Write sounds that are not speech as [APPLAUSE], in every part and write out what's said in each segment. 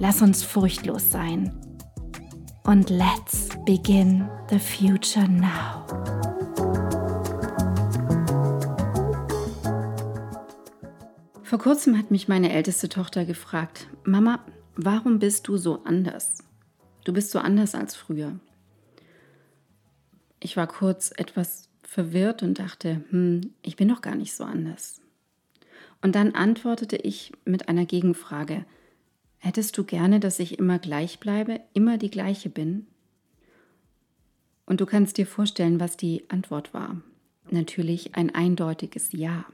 Lass uns furchtlos sein. Und let's begin the future now. Vor kurzem hat mich meine älteste Tochter gefragt, Mama, warum bist du so anders? Du bist so anders als früher. Ich war kurz etwas verwirrt und dachte, hm, ich bin doch gar nicht so anders. Und dann antwortete ich mit einer Gegenfrage, Hättest du gerne, dass ich immer gleich bleibe, immer die gleiche bin? Und du kannst dir vorstellen, was die Antwort war. Natürlich ein eindeutiges Ja.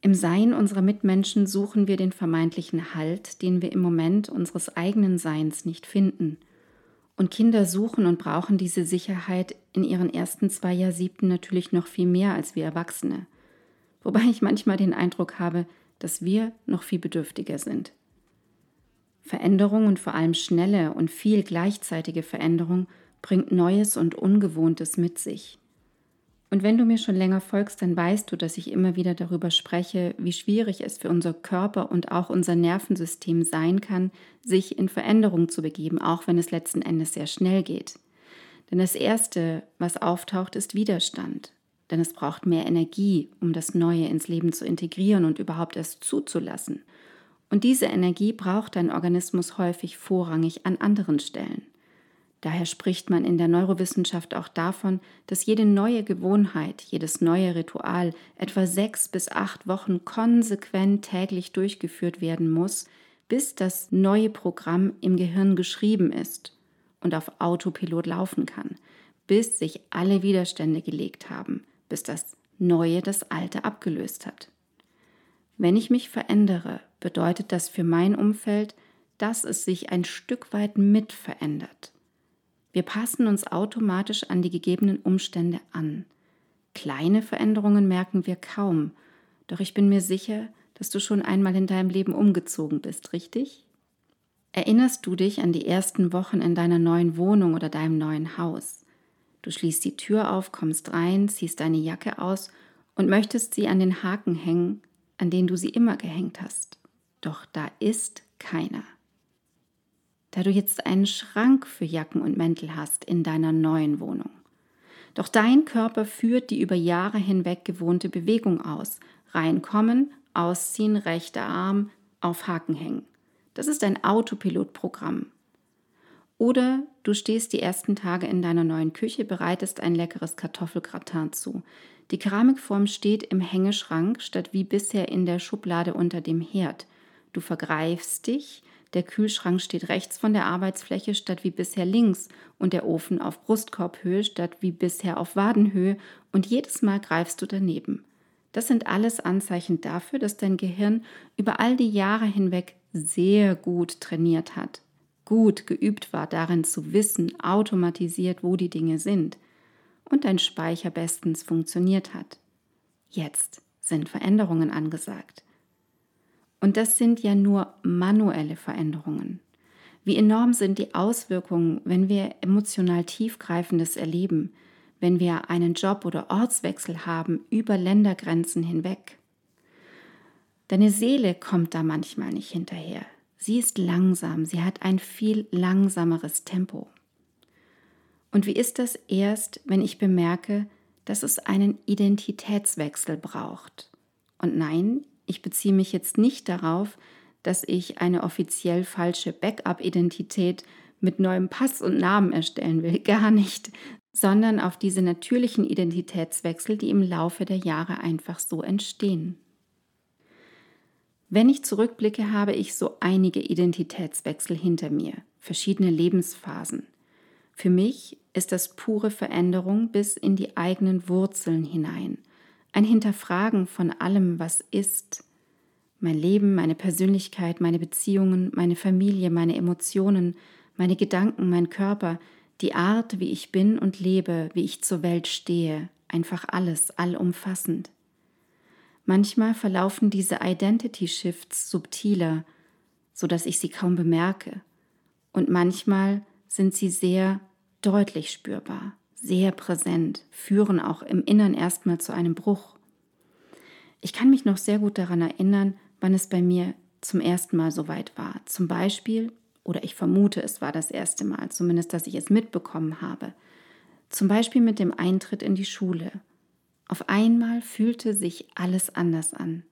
Im Sein unserer Mitmenschen suchen wir den vermeintlichen Halt, den wir im Moment unseres eigenen Seins nicht finden. Und Kinder suchen und brauchen diese Sicherheit in ihren ersten zwei Jahrsiebten natürlich noch viel mehr als wir Erwachsene. Wobei ich manchmal den Eindruck habe, dass wir noch viel bedürftiger sind. Veränderung und vor allem schnelle und viel gleichzeitige Veränderung bringt Neues und Ungewohntes mit sich. Und wenn du mir schon länger folgst, dann weißt du, dass ich immer wieder darüber spreche, wie schwierig es für unser Körper und auch unser Nervensystem sein kann, sich in Veränderung zu begeben, auch wenn es letzten Endes sehr schnell geht. Denn das Erste, was auftaucht, ist Widerstand. Denn es braucht mehr Energie, um das Neue ins Leben zu integrieren und überhaupt erst zuzulassen. Und diese Energie braucht dein Organismus häufig vorrangig an anderen Stellen. Daher spricht man in der Neurowissenschaft auch davon, dass jede neue Gewohnheit, jedes neue Ritual etwa sechs bis acht Wochen konsequent täglich durchgeführt werden muss, bis das neue Programm im Gehirn geschrieben ist und auf Autopilot laufen kann, bis sich alle Widerstände gelegt haben, bis das Neue das Alte abgelöst hat. Wenn ich mich verändere, bedeutet das für mein Umfeld, dass es sich ein Stück weit mit verändert. Wir passen uns automatisch an die gegebenen Umstände an. Kleine Veränderungen merken wir kaum, doch ich bin mir sicher, dass du schon einmal in deinem Leben umgezogen bist, richtig? Erinnerst du dich an die ersten Wochen in deiner neuen Wohnung oder deinem neuen Haus? Du schließt die Tür auf, kommst rein, ziehst deine Jacke aus und möchtest sie an den Haken hängen, an den du sie immer gehängt hast. Doch da ist keiner. Da du jetzt einen Schrank für Jacken und Mäntel hast in deiner neuen Wohnung. Doch dein Körper führt die über Jahre hinweg gewohnte Bewegung aus. Reinkommen, ausziehen, rechter Arm, auf Haken hängen. Das ist ein Autopilotprogramm. Oder du stehst die ersten Tage in deiner neuen Küche, bereitest ein leckeres Kartoffelgratin zu. Die Keramikform steht im Hängeschrank statt wie bisher in der Schublade unter dem Herd. Du vergreifst dich, der Kühlschrank steht rechts von der Arbeitsfläche statt wie bisher links und der Ofen auf Brustkorbhöhe statt wie bisher auf Wadenhöhe und jedes Mal greifst du daneben. Das sind alles Anzeichen dafür, dass dein Gehirn über all die Jahre hinweg sehr gut trainiert hat, gut geübt war darin zu wissen, automatisiert, wo die Dinge sind und dein Speicher bestens funktioniert hat. Jetzt sind Veränderungen angesagt. Und das sind ja nur manuelle Veränderungen. Wie enorm sind die Auswirkungen, wenn wir emotional tiefgreifendes erleben, wenn wir einen Job oder Ortswechsel haben über Ländergrenzen hinweg. Deine Seele kommt da manchmal nicht hinterher. Sie ist langsam, sie hat ein viel langsameres Tempo. Und wie ist das erst, wenn ich bemerke, dass es einen Identitätswechsel braucht? Und nein, ich beziehe mich jetzt nicht darauf, dass ich eine offiziell falsche Backup-Identität mit neuem Pass und Namen erstellen will, [LAUGHS] gar nicht, sondern auf diese natürlichen Identitätswechsel, die im Laufe der Jahre einfach so entstehen. Wenn ich zurückblicke, habe ich so einige Identitätswechsel hinter mir, verschiedene Lebensphasen. Für mich ist das pure Veränderung bis in die eigenen Wurzeln hinein, ein Hinterfragen von allem, was ist, mein Leben, meine Persönlichkeit, meine Beziehungen, meine Familie, meine Emotionen, meine Gedanken, mein Körper, die Art, wie ich bin und lebe, wie ich zur Welt stehe, einfach alles, allumfassend. Manchmal verlaufen diese Identity Shifts subtiler, so dass ich sie kaum bemerke, und manchmal sind sie sehr deutlich spürbar, sehr präsent, führen auch im Innern erstmal zu einem Bruch. Ich kann mich noch sehr gut daran erinnern, wann es bei mir zum ersten Mal so weit war. Zum Beispiel, oder ich vermute, es war das erste Mal, zumindest, dass ich es mitbekommen habe. Zum Beispiel mit dem Eintritt in die Schule. Auf einmal fühlte sich alles anders an.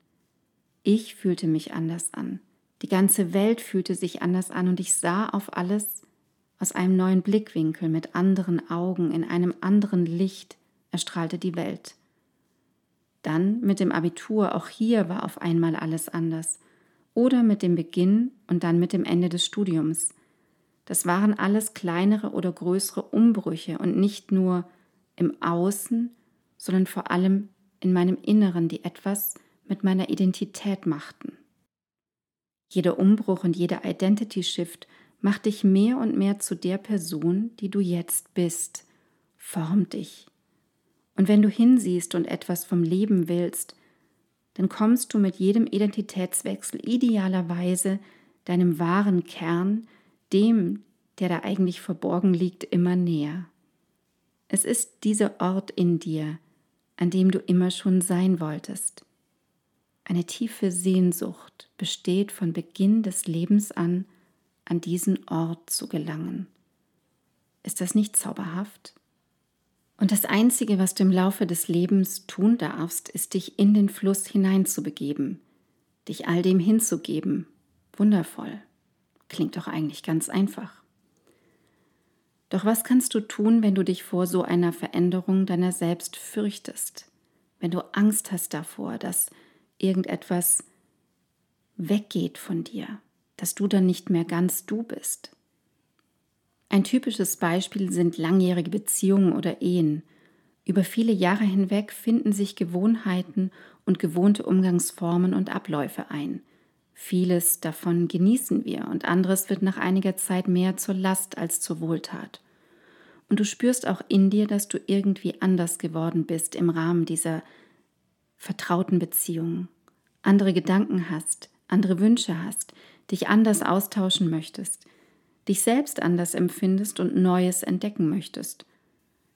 Ich fühlte mich anders an. Die ganze Welt fühlte sich anders an und ich sah auf alles aus einem neuen Blickwinkel, mit anderen Augen, in einem anderen Licht erstrahlte die Welt. Dann mit dem Abitur, auch hier war auf einmal alles anders. Oder mit dem Beginn und dann mit dem Ende des Studiums. Das waren alles kleinere oder größere Umbrüche und nicht nur im Außen, sondern vor allem in meinem Inneren, die etwas mit meiner Identität machten. Jeder Umbruch und jeder Identity Shift macht dich mehr und mehr zu der Person, die du jetzt bist, formt dich, und wenn du hinsiehst und etwas vom Leben willst, dann kommst du mit jedem Identitätswechsel idealerweise deinem wahren Kern, dem, der da eigentlich verborgen liegt, immer näher. Es ist dieser Ort in dir, an dem du immer schon sein wolltest. Eine tiefe Sehnsucht besteht von Beginn des Lebens an, an diesen Ort zu gelangen. Ist das nicht zauberhaft? Und das Einzige, was du im Laufe des Lebens tun darfst, ist dich in den Fluss hineinzubegeben, dich all dem hinzugeben. Wundervoll. Klingt doch eigentlich ganz einfach. Doch was kannst du tun, wenn du dich vor so einer Veränderung deiner selbst fürchtest? Wenn du Angst hast davor, dass irgendetwas weggeht von dir, dass du dann nicht mehr ganz du bist? Ein typisches Beispiel sind langjährige Beziehungen oder Ehen. Über viele Jahre hinweg finden sich Gewohnheiten und gewohnte Umgangsformen und Abläufe ein. Vieles davon genießen wir und anderes wird nach einiger Zeit mehr zur Last als zur Wohltat. Und du spürst auch in dir, dass du irgendwie anders geworden bist im Rahmen dieser vertrauten Beziehung, andere Gedanken hast, andere Wünsche hast, dich anders austauschen möchtest, dich selbst anders empfindest und Neues entdecken möchtest.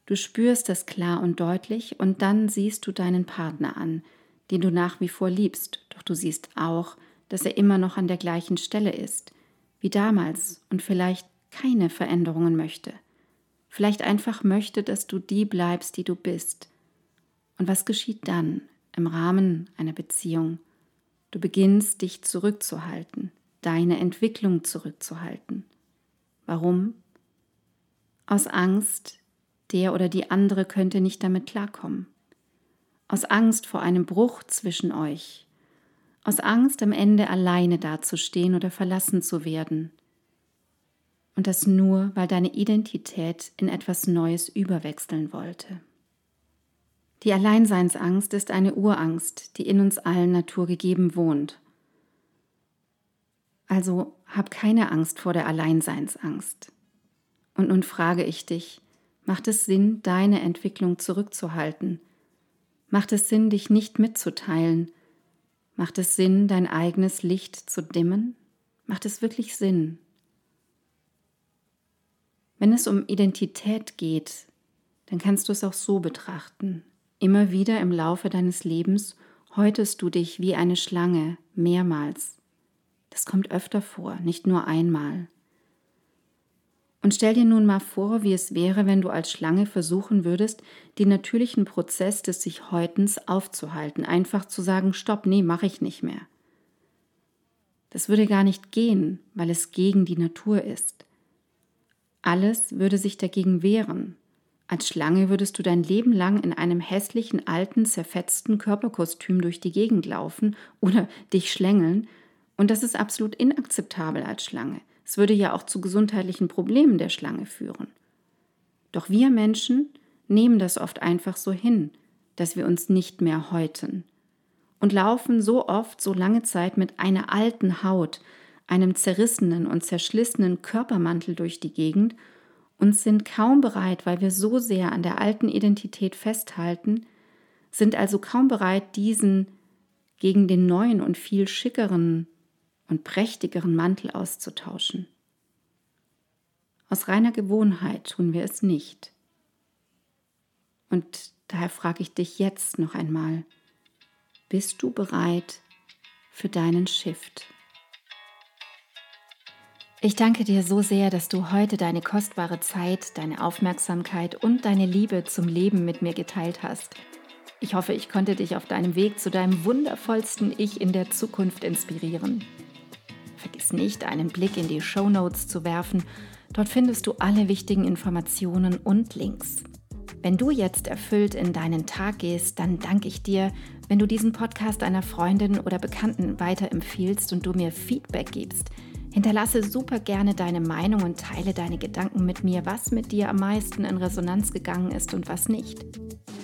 Du spürst es klar und deutlich und dann siehst du deinen Partner an, den du nach wie vor liebst, doch du siehst auch, dass er immer noch an der gleichen Stelle ist, wie damals und vielleicht keine Veränderungen möchte. Vielleicht einfach möchte, dass du die bleibst, die du bist. Und was geschieht dann im Rahmen einer Beziehung? Du beginnst dich zurückzuhalten, deine Entwicklung zurückzuhalten. Warum? Aus Angst, der oder die andere könnte nicht damit klarkommen. Aus Angst vor einem Bruch zwischen euch. Aus Angst, am Ende alleine dazustehen oder verlassen zu werden. Und das nur, weil deine Identität in etwas Neues überwechseln wollte. Die Alleinseinsangst ist eine Urangst, die in uns allen naturgegeben wohnt. Also hab keine Angst vor der Alleinseinsangst. Und nun frage ich dich, macht es Sinn, deine Entwicklung zurückzuhalten? Macht es Sinn, dich nicht mitzuteilen? Macht es Sinn, dein eigenes Licht zu dimmen? Macht es wirklich Sinn? Wenn es um Identität geht, dann kannst du es auch so betrachten. Immer wieder im Laufe deines Lebens häutest du dich wie eine Schlange mehrmals das kommt öfter vor, nicht nur einmal. Und stell dir nun mal vor, wie es wäre, wenn du als Schlange versuchen würdest, den natürlichen Prozess des sich Häutens aufzuhalten, einfach zu sagen, stopp, nee, mache ich nicht mehr. Das würde gar nicht gehen, weil es gegen die Natur ist. Alles würde sich dagegen wehren. Als Schlange würdest du dein Leben lang in einem hässlichen, alten, zerfetzten Körperkostüm durch die Gegend laufen oder dich schlängeln. Und das ist absolut inakzeptabel als Schlange. Es würde ja auch zu gesundheitlichen Problemen der Schlange führen. Doch wir Menschen nehmen das oft einfach so hin, dass wir uns nicht mehr häuten und laufen so oft so lange Zeit mit einer alten Haut, einem zerrissenen und zerschlissenen Körpermantel durch die Gegend und sind kaum bereit, weil wir so sehr an der alten Identität festhalten, sind also kaum bereit, diesen gegen den neuen und viel schickeren und prächtigeren Mantel auszutauschen. Aus reiner Gewohnheit tun wir es nicht. Und daher frage ich dich jetzt noch einmal, bist du bereit für deinen Shift? Ich danke dir so sehr, dass du heute deine kostbare Zeit, deine Aufmerksamkeit und deine Liebe zum Leben mit mir geteilt hast. Ich hoffe, ich konnte dich auf deinem Weg zu deinem wundervollsten Ich in der Zukunft inspirieren. Vergiss nicht, einen Blick in die Show Notes zu werfen. Dort findest du alle wichtigen Informationen und Links. Wenn du jetzt erfüllt in deinen Tag gehst, dann danke ich dir, wenn du diesen Podcast einer Freundin oder Bekannten weiterempfiehlst und du mir Feedback gibst – Hinterlasse super gerne deine Meinung und teile deine Gedanken mit mir, was mit dir am meisten in Resonanz gegangen ist und was nicht.